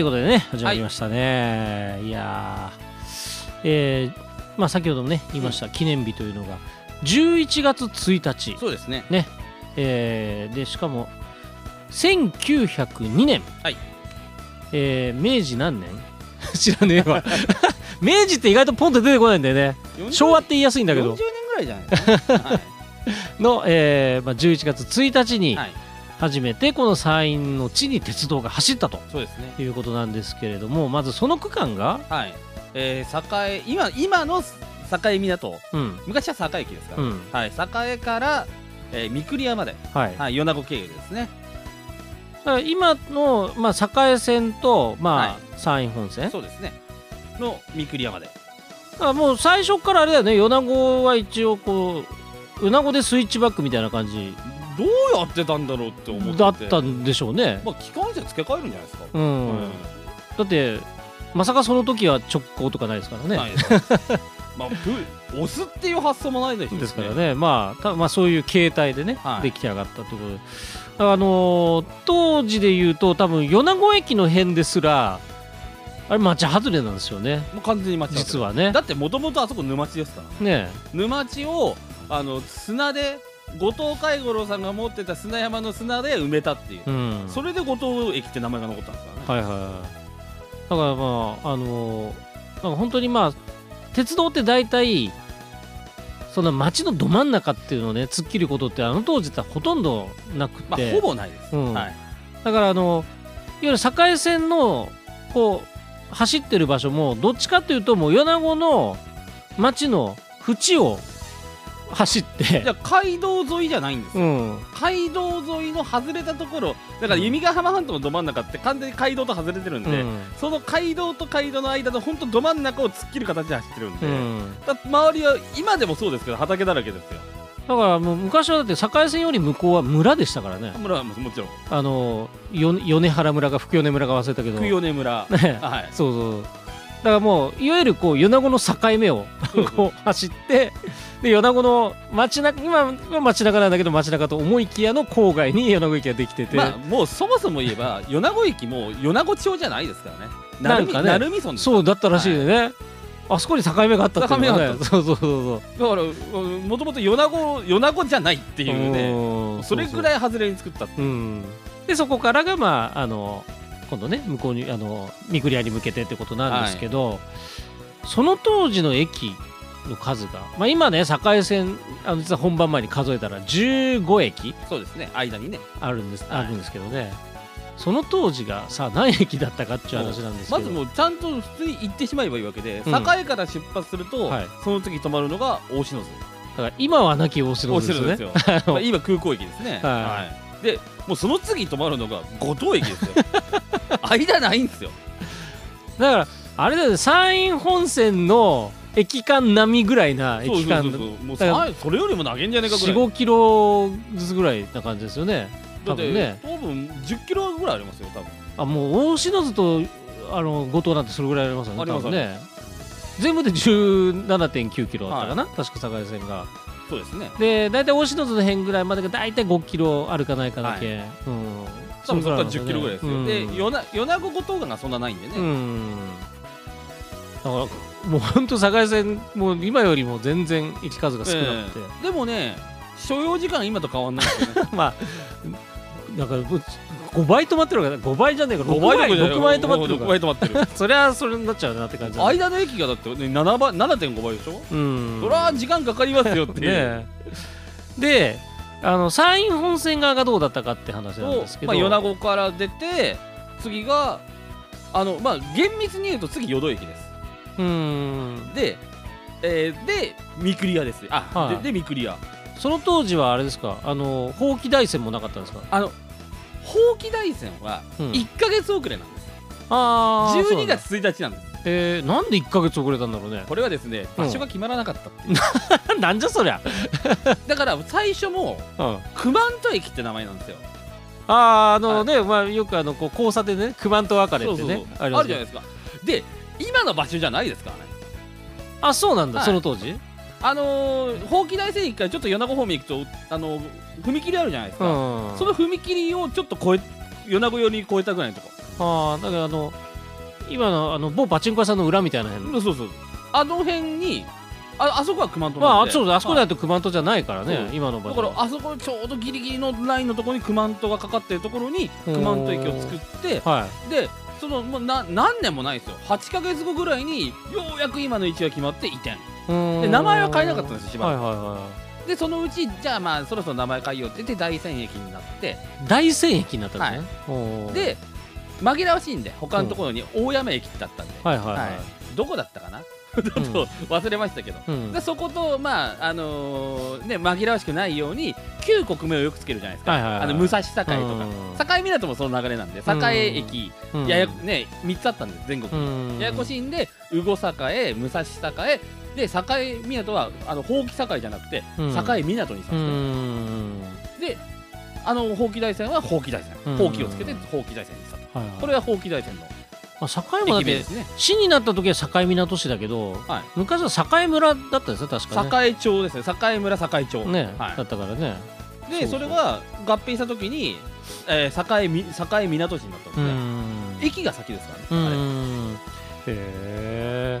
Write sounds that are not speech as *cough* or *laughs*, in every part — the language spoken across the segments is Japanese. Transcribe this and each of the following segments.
ということでね始まりましたね、い、やー。えーまあ先ほどもね言いました、記念日というのが11月1日。そうですね。ね。えーでしかも1902年、はい。えー明治何年？*laughs* 知らねえわ。*laughs* 明治って意外とポンと出てこないんだよね。40昭和って言いやすいんだけど。40年ぐらいじゃないですか、*laughs* はい。の、えーまあ、11月1日にはい、初めてこの山陰の地に鉄道が走ったと。そうですね。いうことなんですけれどもまずその区間が、はい。えー、栄今今の栄港。うん。昔は栄駅ですか？ら、うん。はい。栄から、えー、三栗山で、はい、はい、米子経由ですね。今の、まあ、栄線と、まあはい。山陰本線？そうですね。の三栗山で。だからもう最初からあれだよね。米子は一応こう米子でスイッチバックみたいな感じどうやってたんだろうって思ってだったんでしょうね、まあ機関車付け替えるんじゃないですか、うん。だってまさかその時は直行とかないですからね、*laughs* まあプ押すっていう発想もないですしですからね。まあたまあそういう形態でね、はい。出来上がったということで。あのー当時で言うと多分米子駅の辺ですらあれ町外れなんですよね。もう完全に間違ってる実はね。だってもともとあそこ沼地ですからね。ね沼地をあの砂で後藤海五郎さんが持ってた砂山の砂で埋めたっていう、うん。それで後藤駅って名前が残ったんですからね。はいはいはい。だからまああのーなんか本当にまあ鉄道って大体その街のど真ん中っていうのをね突っ切ることってあの当時ってほとんどなくて、まあほぼないです、うん。はい。だからあのいわゆる境線のこう走ってる場所もどっちかっていうともう米子の町の縁を走って。じゃあ街道沿いじゃないんですよ、うん。街道沿いの外れたところだから弓ヶ浜半島のど真ん中って完全に街道と外れてるんで、うん。その街道と街道の間の本当ど真ん中を突っ切る形で走ってるんで、うん。周りは今でもそうですけど畑だらけですよ。だからもう昔はだって境線より向こうは村でしたからね。村はももちろん。あのよ米原村か福米村か忘れたけど。久米村。*laughs* ね。はい。そうそうだからもういわゆるこう米子の境目をこう走ってで米子の街中今は街中なんだけど街中と思いきやの郊外に米子駅ができてて、まあもうそもそも言えば米子駅も米子町じゃないですからね。なんかね。鳴海村そうだったらしいね、あそこに境目があったっていうのがね。境目があった。そうそうそうだからもともと米子米子じゃないってそういうね。うん。それぐらい外れに作ったってそう。うん。でそこからがまああの今度ね向こうにあの三栗屋に向けてってことなんですけど、その当時の駅の数が、まあ、今ね境線あの実は本番前に数えたら15駅。そうですね。間にね。あるんです、はい。あるんですけどね。その当時がさ何駅だったかっていう話なんですけど。まずもうちゃんと普通に行ってしまえばいいわけで、うん。栄から出発すると、はい。その次止まるのが大篠津。だから今は亡き大城大ですよね。篠津ですよ。*laughs* まあ今空港駅ですね。はい。でもうその次止まるのが五島駅ですよ。*laughs* 間ないんですよ。だからあれだよね山陰本線の駅間並みぐらいな駅間そうそうそう。そうそれよりも投げんじゃねえかぐらい。45キロずつぐらいな感じですよね。多分ね。多分10キロぐらいありますよ多分。あもう大篠津とあの後藤なんてそれぐらいありますよねあります多分ね。全部で17.9キロだったかな、確か境線が。そうですね。で大体大篠津の辺ぐらいまでが大体5キロあるかないかだけ、うん。多分そこかられ10キロぐらいですよ、うん。で米米子五島間がそんなないんでね、うん。だからもうほんと境線もう今よりも全然駅数が少なくて、ええ。でもね所要時間今と変わんないですよね。*laughs* まあなんか5倍止まってるから5倍じゃねえか。6 5倍倍6倍止まってる6から。倍止まってる。*laughs* そりゃそれになっちゃうなって感じ間の駅がだって、ね、7倍7.5倍でしょ、うん。そりゃ時間かかりますよっていう、*laughs* であの山陰本線側がどうだったかって話なんとですけど、まあ、米子から出て次があのまあ厳密に言うと次淀駅ですうん。で、えーで三栗屋ですあ、はい。でで三栗屋その当時はあれですか？あのほうき大山もなかったんですか、あのほうき大山はうん。1か月遅れなんです、うな12んだ月1日なんです。えー、なんで1か月遅れたんだろうね？これはですね場所が決まらなかったっていう、*laughs* なんじゃそりゃ、*laughs* だから最初もうん、九万十駅って名前なんですよ。あーあのね、まあ、よくあのこう交差点でね九万十別れってね。あるじゃないですか。で今の場所じゃないですからね。あそうなんだ、はい。その当時？あのー、ほうき大山駅からちょっと米子方面行くとあのー踏切あるじゃないですか、うん。その踏切をちょっと越え米子寄りに越えたぐらいのとこ。ああだからあの今のあの某パチンコ屋さんの裏みたいな辺？そうそうあの辺にああそこは熊本まあなんで。そうだあ。そこだはいと熊本じゃないからね、そう。今の場だ所からあそこちょうどギリギリのラインのところに熊本がかかってるところに熊本駅を作ってはでそのもうな何年もないですよ。8ヶ月後ぐらいにようやく今の位置が決まって移転。いでで名前は変えなかったんですよしばはいはいはでそのうちじゃあまあそろそろ名前変えようって言って大山駅になって。い大山駅になったんですね、おー。で紛らわしいんで他のところに大山駅ってあったんで、はいはいはい、はい。どこだったかな *laughs* ちょっと忘れましたけど、うん。でそことまああのーね紛らわしくないように旧国名をよくつけるじゃないですか、はいはいはいあの武蔵境とか、うん。境港もその流れなんで栄駅、うん。ややね3つあったんです全国に、うん。ややこしいんで羽後栄武蔵栄。で境港はあのほうき境じゃなくてうん。境港にさせて、うん。であのほうき大山はほうき大山。うん。ほうきをつけてほうき大山にしたと、はいはい。これはほうき大山のまあ、境もだってね。市になった時は境港市だけど、はい。昔は境村だったんですよ確かね。栄町ですね。栄村栄町。ね、はい。だったからね。でそれが合併した時に、えー、境み境港市になったんですうね、ん。駅が先ですかうらね、へえ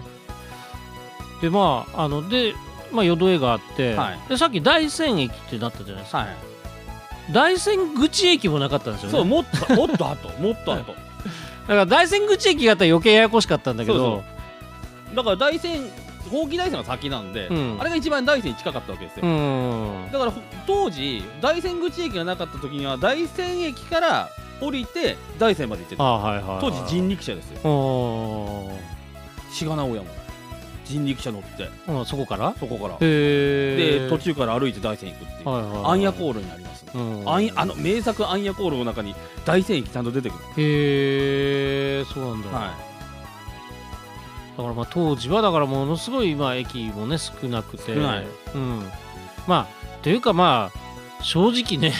でまああので、まあ、淀江があって、はい。でさっき大山駅ってなったじゃないですか、はい。大山口駅もなかったんですよね。そうもっともっと後もっと後。だ *laughs* から大山口駅があったら余計ややこしかったんだけど。そうだから大山ほうき大山が先なんで、うん。あれが一番大山に近かったわけですよ、うん。だからほ当時大山口駅がなかった時には大山駅から降りて大山まで行ってた。あはいはい、はい、当時人力車ですよ。お志賀直哉も。人力車乗って。ーそこから？そこから。へえで途中から歩いて大山行くっていう。はいはいはい。暗夜航路にありますあん。あの名作暗夜航路の中に大山駅ちゃんと出てくる。へえそうなんだ、はだからまあ当時はだからものすごいまあ駅もね少なくて。少ない。うん、まあというかまあ正直ね。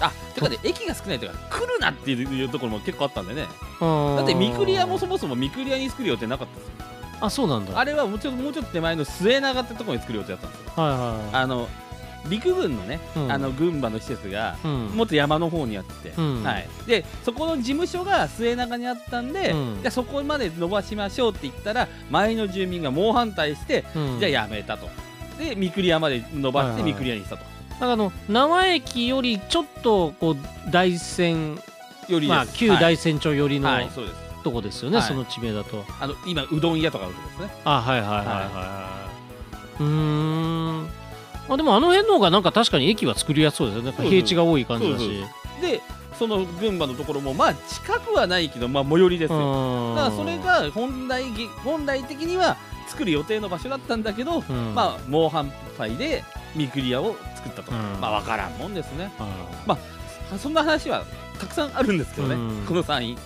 あてかね駅が少ないというか来るなっていうところも結構あったんでね。だだって三栗屋もそもそも三栗屋に作る予定なかったんですよ。あそうなんだ。あれはもうちょっともうちょっと手前の末長ってところに作る予定だったんですよ。はいはあの陸軍のね、うん。あの群馬の施設がもっと山の方にあって、うん。はい、でそこの事務所が末長にあったんで、うん。じゃあそこまで伸ばしましょうって言ったら前の住民が猛反対して、うん。じゃあやめたと。で三栗屋まで伸ばして三栗屋にしたと、だからあの縄駅よりちょっとこう大山よりまあ旧大山町寄りのはい、はい、そうです。とこですよね、はい。その地名だと。あの今うどん屋とかあるとこですね。あはいはいはいはい。はい、うーんあでもあの辺の方がなんか確かに駅は作りやすそうですよね。平地が多い感じだし。でその群馬のところもまあ近くはないけどまあ最寄りですよ。だからそれが本来ぎ本来的には作る予定の場所だったんだけど、うん。まあ猛反対で三栗屋を作ったと、うん。まあ分からんもんですね。あそんな話はたくさんあるんですけどね、うん。この山陰。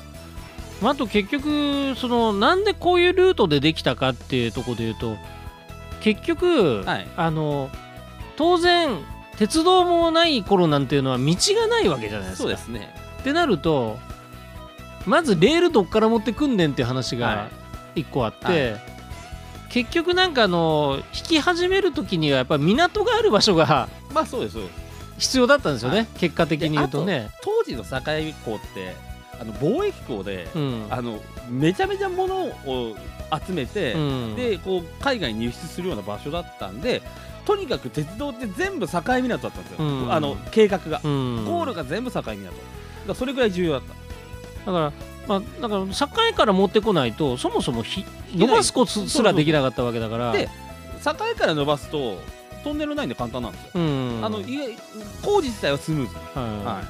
まあ、あと結局そのなんでこういうルートでできたかっていうところで言うと結局、はい。あの当然鉄道もない頃なんていうのは道がないわけじゃないですか。そうですね。ってなるとまずレールどっから持ってくんねんっていう話がは一個あって、は結局なんかあの引き始める時にはやっぱ港がある場所がまあそうですそうです。必要だったんですよね、はい。結果的に言うとね。当時の境港ってあの貿易港で、うん。あのめちゃめちゃ物を集めて、うん。でこう海外に輸出するような場所だったんでとにかく鉄道って全部境港だったんですよ、うん。あの計画が、うん。ゴールが全部境港だそれぐらい重要だった。だから、まあ、だから境から持ってこないとそもそもひ伸ばすことすらできなかったわけだから。で境から伸ばすとトンネルないんで簡単なんですよ、うん。あの工事自体はスムーズ。に、はい。はい、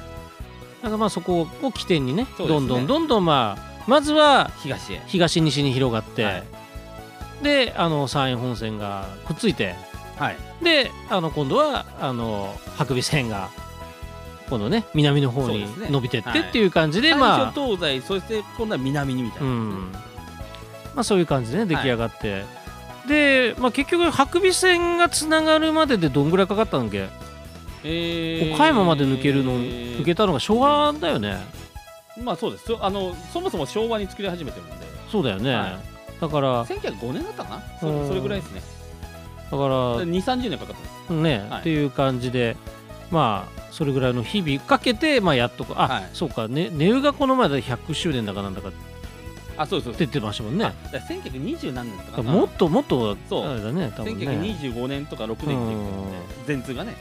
だからまあそこを起点にねね。どんどんどんどんまあまずは東へ。東西に広がって、はい。であの山陰本線がくっついてはい。であの今度はあの白尾線が今度ね南の方に伸びてってはいってい。う感じで、最まあ初東西そして今度は南にみたいうな、ん。まあ、そういう感じでね出来上がって、で、まあ、結局白尾線がつながるまででどんぐらいかかったんだっけ？えー。岡山まで抜けるの、抜けたのが昭和だよね。まあそうです。そあのそもそも昭和に作り始めてるんで。そうだよね、はだからだか1905年だったかな？それぐらいですねら2 3 0年かかってますね、はい。っていう感じでまあそれぐらいの日々かけて、まあ、やっとこあ、はい。そうか。ね値打がこの前で100周年だかなんだかあそうそうそう。ってましたもんね。あだから1920何年とかな。もっともっとそうあれだね多分ね。1925年とか6年って言ってるん。で全通がね。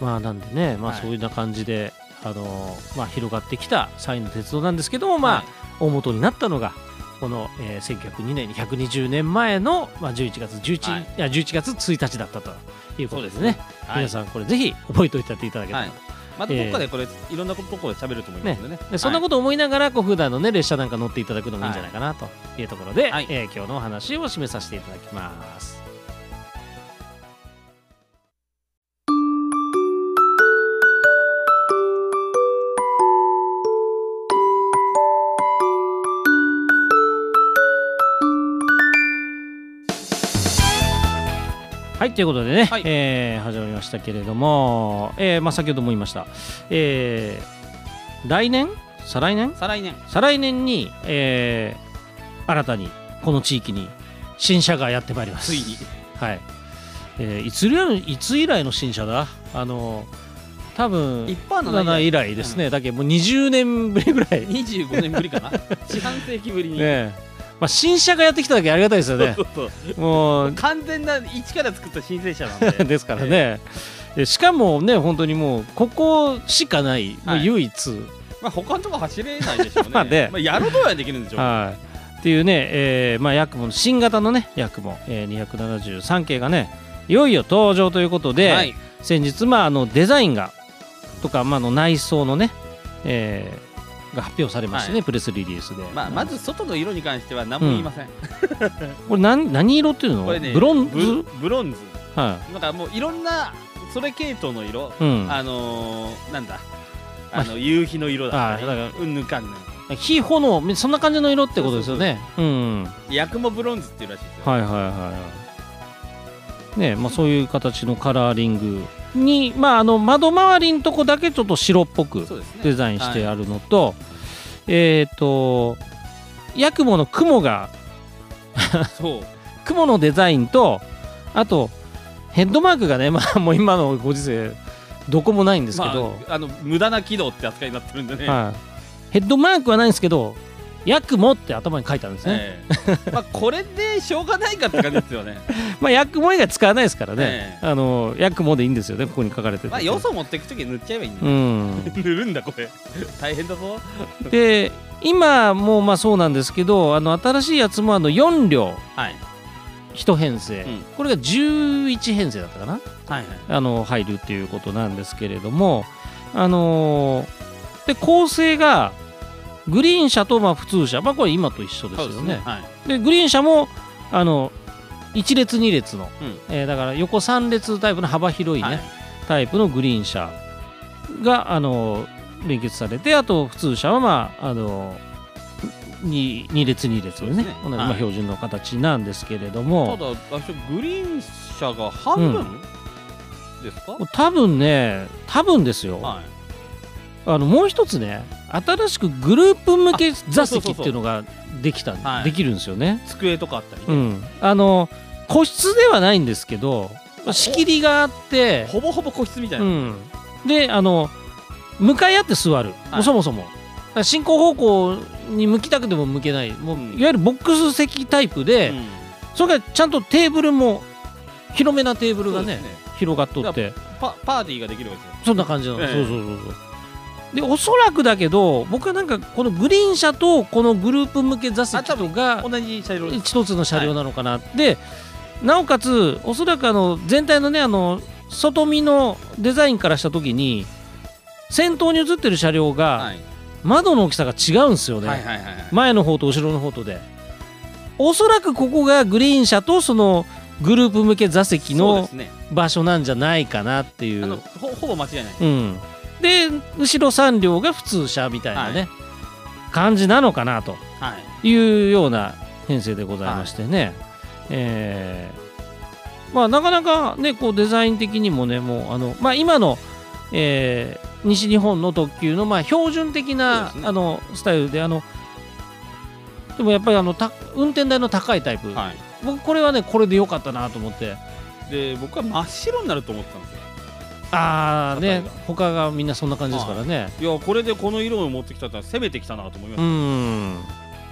まあなんでねまあはい。そういうな感じで、あのまあ広がってきたサインの鉄道なんですけどもまあ、はい。大元になったのがこの、えー、1902年に120年前の、まあ、11月11、はい。い、や11月1日だったということですね。すね。はい。皆さんこれぜひ覚えておいていただけたらはい。またどっかでこれ、いろんなところで喋ると思いますんでね。でそんなと、こと思いながらこう普段のね列車なんか乗っていただくのもいいんじゃないかなというところで、はい。えー今日のお話を締めさせていただきます。はいということでね、はい。えー始まりましたけれども、えーまあ、先ほども言いました、えー来年？再来年？再来年。再来年に、えー新たにこの地域に新車がやってまいります。ついに。はい、えーいつ以来のいつ以来の新車だ？あの多分一般の7以来ですね、だけどもう20年ぶりぐらい。ね25年ぶりかな。四半世紀ぶりに、えまあ、新車がやってきただけありがたいですよね。*laughs* そうそうもう。完全な一から作った新生車なんで。*laughs* ですからね、でしかもね本当にもうここしかない、はい。唯一。まあ他のとこ走れないでしょうね。*laughs* まあね。まあ、やろうとはできるんでしょうはい。っていうね、えーまあ、ヤクモの新型のねヤクモ、えー、273系がねいよいよ登場ということで、はい。先日、まあ、あのデザインがとか、まあ、あの内装のね、えーが発表されましてね、はプレスリリースで、まあ、まず外の色に関しては何も言いません、*laughs* これ何何色っていうの？これねブロンズ？ブブロンズ。はなんかもういろんなそれ系統の色、い、うん、あのー、なんだ？あの夕日の色だったりあだからうんぬかんぬん。火炎そんな感じの色ってことですよね。うんはいヤクモブロンズっていうらしいですよ、はいはいはいねまあそういう形のカラーリングにまああの窓周りのとこだけちょっと白っぽくデザインしてあるのと、えっ、とヤクモの雲がそう。*laughs* 雲のデザインとあとヘッドマークがねまあもう今のご時世どこもないんですけど、まあ、あの無駄な軌道って扱いになってるんでね、はい、ヘッドマークはないんですけどヤクモって頭に書いてあるんですね、ええ。まあこれでしょうがないかって感じですよね。*laughs* まあヤクモ以外使わないですからね、えあのヤクモでいいんですよねここに書かれてて、まあよそ持っていく時に塗っちゃえばいいんだ、うん。*laughs* 塗るんだこれ。大変だぞ。*laughs* で今もまあそうなんですけどあの新しいやつもあの4両。はい。1編成、うん。これが11編成だったかな。はいはい。あの入るっていうことなんですけれどもあのーで構成がグリーン車とまあ普通車。まあこれ今と一緒ですよね。はい。でグリーン車もあの1列2列の、うん。えーだから横3列タイプの幅広いね、はい。タイプのグリーン車があの連結されてあと普通車はまああの 2, 2列2列のねね同じまあはい。標準の形なんですけれどたも、だ私グリーン車が半分、ですか？多分ね多分ですよ、はあのもう一つね新しくグループ向け座席っていうのができたはい。できるんですよね。い机とかあったりね、うん、あの個室ではないんですけど仕切りがあって、ほぼほぼ個室みたいうな、ん、であの向かい合って座る、もうそもそも。進行方向に向きたくても向けない。もう、うん。いわゆるボックス席タイプで、うん。それからちゃんとテーブルも広めなテーブルがねね。広がっとって。パパーティーができるわけですよ。そんな感じなの、ええ。そうそうそうそうでおそらくだけど僕はなんかこのグリーン車とこのグループ向け座席とが同じ車両一つの車両なのかな、でなおかつおそらくあの全体のねあの外見のデザインからした時に先頭に映ってる車両がはい。窓の大きさが違うんですよね、はいはいはいはい。前の方と後ろの方とで。おそらくここがグリーン車とそのグループ向け座席の場所なんじゃないかなっていう。あのほほぼ間違いない。うん、で後ろ3両が普通車みたいなね、は感じなのかなとはい。いうような編成でございましてね、えーまあなかなかねこうデザイン的にもねもうあの、まあ、今の、えー西日本の特急のまあ標準的な、ね。あのスタイルであのでもやっぱりあのた運転台の高いタイプ、はい。僕これはねこれで良かったなと思って。で僕は真っ白になると思ってたんですよああね他がみんなそんな感じですからね、いやこれでこの色を持ってきたってのは攻めてきたなと思いまうしん。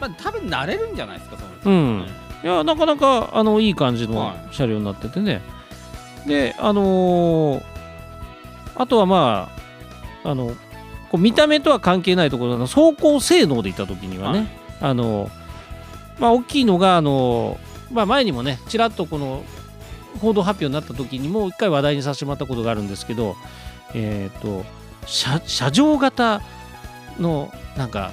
まあ多分慣れるんじゃないですかそのうん。いやなかなかあのいい感じのはい。車両になっててね、であのーあとはまああのこう見た目とは関係ないところの走行性能でいった時にはね、はい。あのまあ大きいのがあのまあ前にもねちらっとこの報道発表になった時にも一回話題にさせてもらったことがあるんですけどえっ、と車車上型のなんか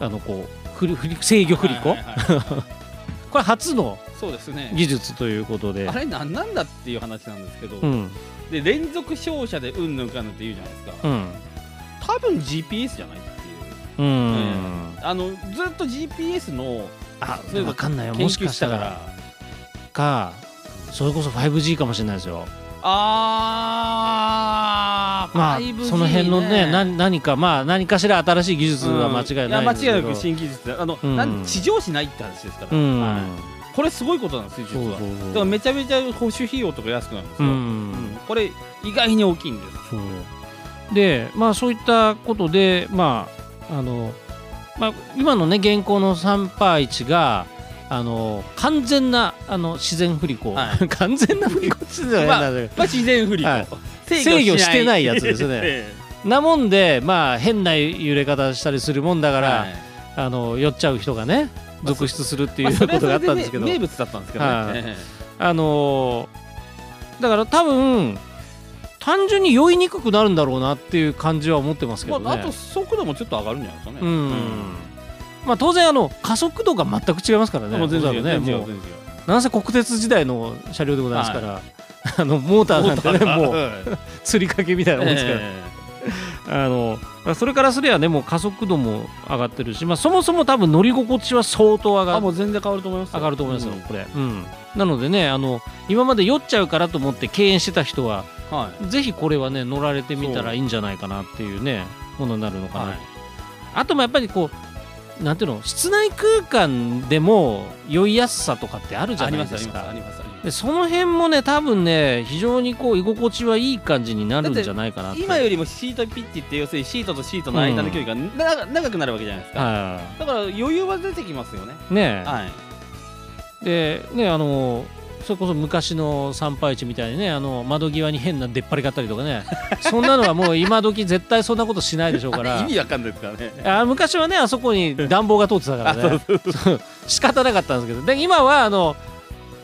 あのこう振り振り制御振り子、はいはいはい。*laughs* これ初のそうですね。技術ということで。あれ何なんだっていう話なんですけど、うん。で連続照射でうんぬんかんぬんって言うじゃないですか、うん。多分 GPS じゃないっていう。うん、あのずっと GPS のあ分かんないよ。研もしかしたら。かそれこそ 5G かもしれないですよ。あーまあ 5G その辺のね何何かまあ何かしら新しい技術は間違いないですけど。違いなく新技術であの、うん。なん地上しないって話ですから、うん、はい。これすごいことなんですよ実は。だからめちゃめちゃ保守費用とか安くなるんですうよ、ん、うん。これ意外に大きいんですでまあそういったことでまああの、まあ、今のね現行の3パー1があの完全なあの自然振り子、は *laughs* 完全な振り子って言ってたら変なんだけどまあ自然振り子、はい。制制御してないやつですね。*laughs* えなもんでまあ変な揺れ方したりするもんだから、えはい。あの酔っちゃう人がねまあ続出するっていまあうことがあったんですけど、それはそれでね名物だったんですけどね、はい。えあのーだから多分単純に酔いにくくなるんだろうなっていう感じは思ってますけどね。えまあ、あと速度もちょっと上がるんじゃないですかね。うんまあ、当然あの加速度が全く違いますからね。もう全然違うねもうなんせ国鉄時代の車両でございますから、あのモーターなんてねもうはい。*laughs* 釣りかけみたいなもんですから、えあのそれからすればねもう加速度も上がってるし、まあ、そもそも多分乗り心地は相当上がえあもう全然変わると思いますよ。上がると思いますよ、うん。これ、うん、なのでねあの今まで酔っちゃうからと思って敬遠してた人ははい。ぜひこれはね乗られてみたらいいんじゃないかなっていうねものになるのかな、はい。あともやっぱりこうなんていうの室内空間でも酔いやすさとかってあるじゃないますありますあですかでその辺もね多分ね非常にこう居心地はいい感じになるんじゃないかな今よりもシートピッチって要するにシートとシートの間の距離がな長くなるわけじゃないですか。はだから余裕は出てきますよね。いねえ、はい。でねあのそれこそ昔の参拝地みたいにねあの窓際に変な出っ張りがあったりとかね。*laughs* そんなのはもう今時絶対そんなことしないでしょうかあら。れ *laughs* 意味わかんないですからね。あ昔はねあそこに暖房が通ってたからね。*laughs* 仕方なかったんですけど。で今はあの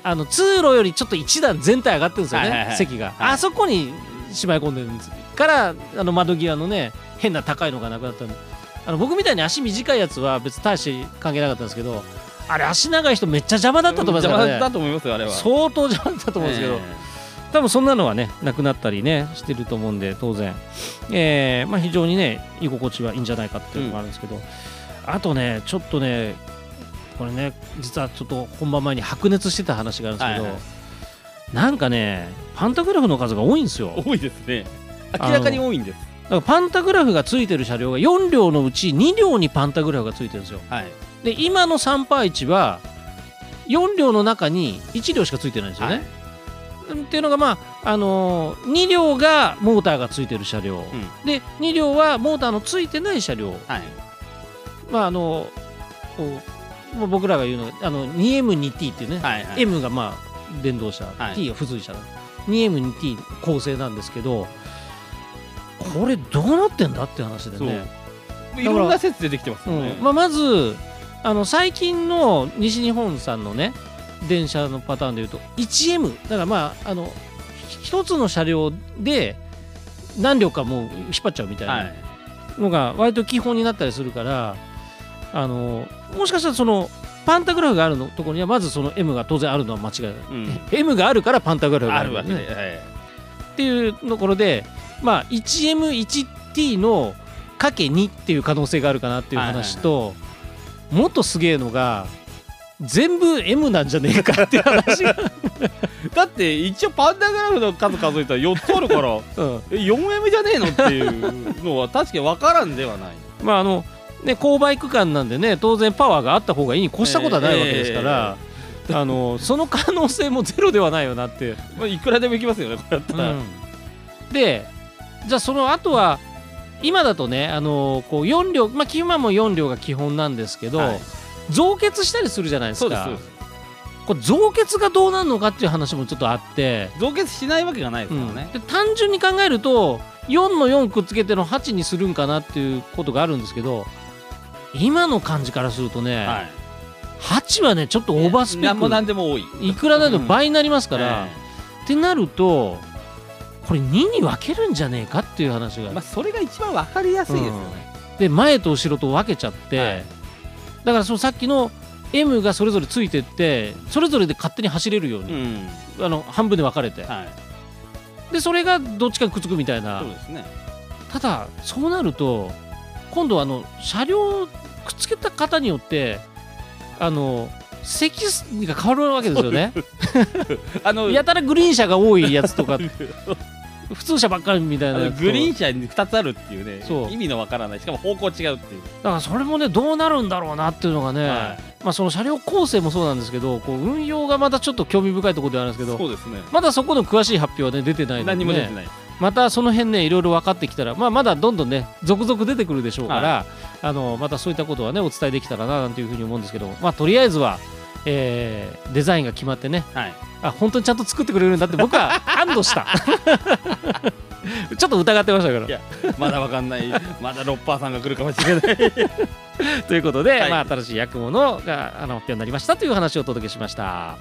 あの通路よりちょっと一段全体上がってるんですよね、はいはいはい。席が、はい。あそこにしまい込んでるんです。からあの窓際のね変な高いのがなくなったんで。あの僕みたいに足短いやつは別に大して関係なかったんですけどあれ足長い人めっちゃ邪魔だったと思います邪魔だと思いますよあれは。相当邪魔だったと思うんですけど、え多分そんなのはねなくなったりねしてると思うんで当然、えーまあ、非常にね居心地はいいんじゃないかっていうのがあるんですけど、あとねちょっとねこれね実はちょっと本番前に白熱してた話があるんですけど、はいはい。なんかねパンタグラフの数が多いんですよ。え多いですね。明らかに多いんです。だからパンタグラフがついてる車両が4両のうち2両にパンタグラフがついてるんですよ。はい。で今の3パー1は4両の中に1両しかついてないんですよね、はい。っていうのがまああのー、2両がモーターがついてる車両、ん。で2両はモーターのついてない車両。はい。まああのこうまあ僕らが言うのがあの 2M2T っていうね、はいはい。M がまあ電動車、はい。T が付随車 2M2T 構成なんですけどこれどうなってんだって話でね。いろんな説出てきてますよね。うん。まあ、まずあの最近の西日本さんのね電車のパターンでいうと 1M だからまああのひ一つの車両で何両かもう引っ張っちゃうみたいはない。のが割と基本になったりするからあのもしかしたらそのパンタグラフがあるのところにはまずその M が当然あるのは間違いない、うん。M があるからパンタグラフがああるわけはい。っていうところでまあ 1M1T のかけ2っていう可能性があるかなっていう話と、もっとすげえのが全部 M なんじゃねえかっていう話が、*laughs* だって一応パンダグラフの数数えたら4つあるから *laughs* うん、え 4M じゃねえのっていうのは確かに分からんではない。*laughs* まああのね勾配区間なんでね当然パワーがあった方がいいに越したことはないわけですから、あのその可能性もゼロではないよなって。まあいくらでもいきますよねこれやったら、でじゃあその後は今だとねあのこう4両まあ今も4両が基本なんですけど、はい。増結したりするじゃないですか。そうですこれ増結がどうなるのかっていう話もちょっとあって、増結しないわけがないですからね、で単純に考えると4の4くっつけての8にするんかなっていうことがあるんですけど今の感じからするとね、はい。8はねちょっとオーバースペッなんでも多い。クいくらだと倍になりますから、え。ってなるとこれ2に分けるんじゃねえかっていう話が、えまあ、それが一番わかりやすいですよね、で前と後ろと分けちゃって、はい。だからそのさっきの M がそれぞれついてってそれぞれで勝手に走れるよううに、ん。あの半分で分かれて、はい。でそれがどっちかにくっつくみたいな。そうですね。ただそうなると今度はあの車両をくっつけた方によってあの席数が変わるわけですよね。*laughs* あのやたらグリーン車が多いやつとか *laughs* 普通車ばっかりみたいなグリーン車に2つあるっていうねそう。意味のわからない。しかも方向違うっていう、だからそれもねどうなるんだろうなっていうのがね、はまあその車両構成もそうなんですけどこう運用がまたちょっと興味深いところではあるんですけどそうですね。まだそこの詳しい発表はね出てないので、ね、何も出てない、またその辺ねいろいろ分かってきたら、まあ、まだどんどんね続々出てくるでしょうから、あのまたそういったことはねお伝えできたらななんていうふうに思うんですけど、まあ、とりあえずは、えーデザインが決まってね。はい。あ本当にちゃんと作ってくれるんだって僕は *laughs* 安堵した。ちょっと疑ってましたから。いやまだわかんない。まだロッパーさんが来るかもしれない。*laughs* ということで、はい。まあ、新しい役物があの発表になりましたという話をお届けしました。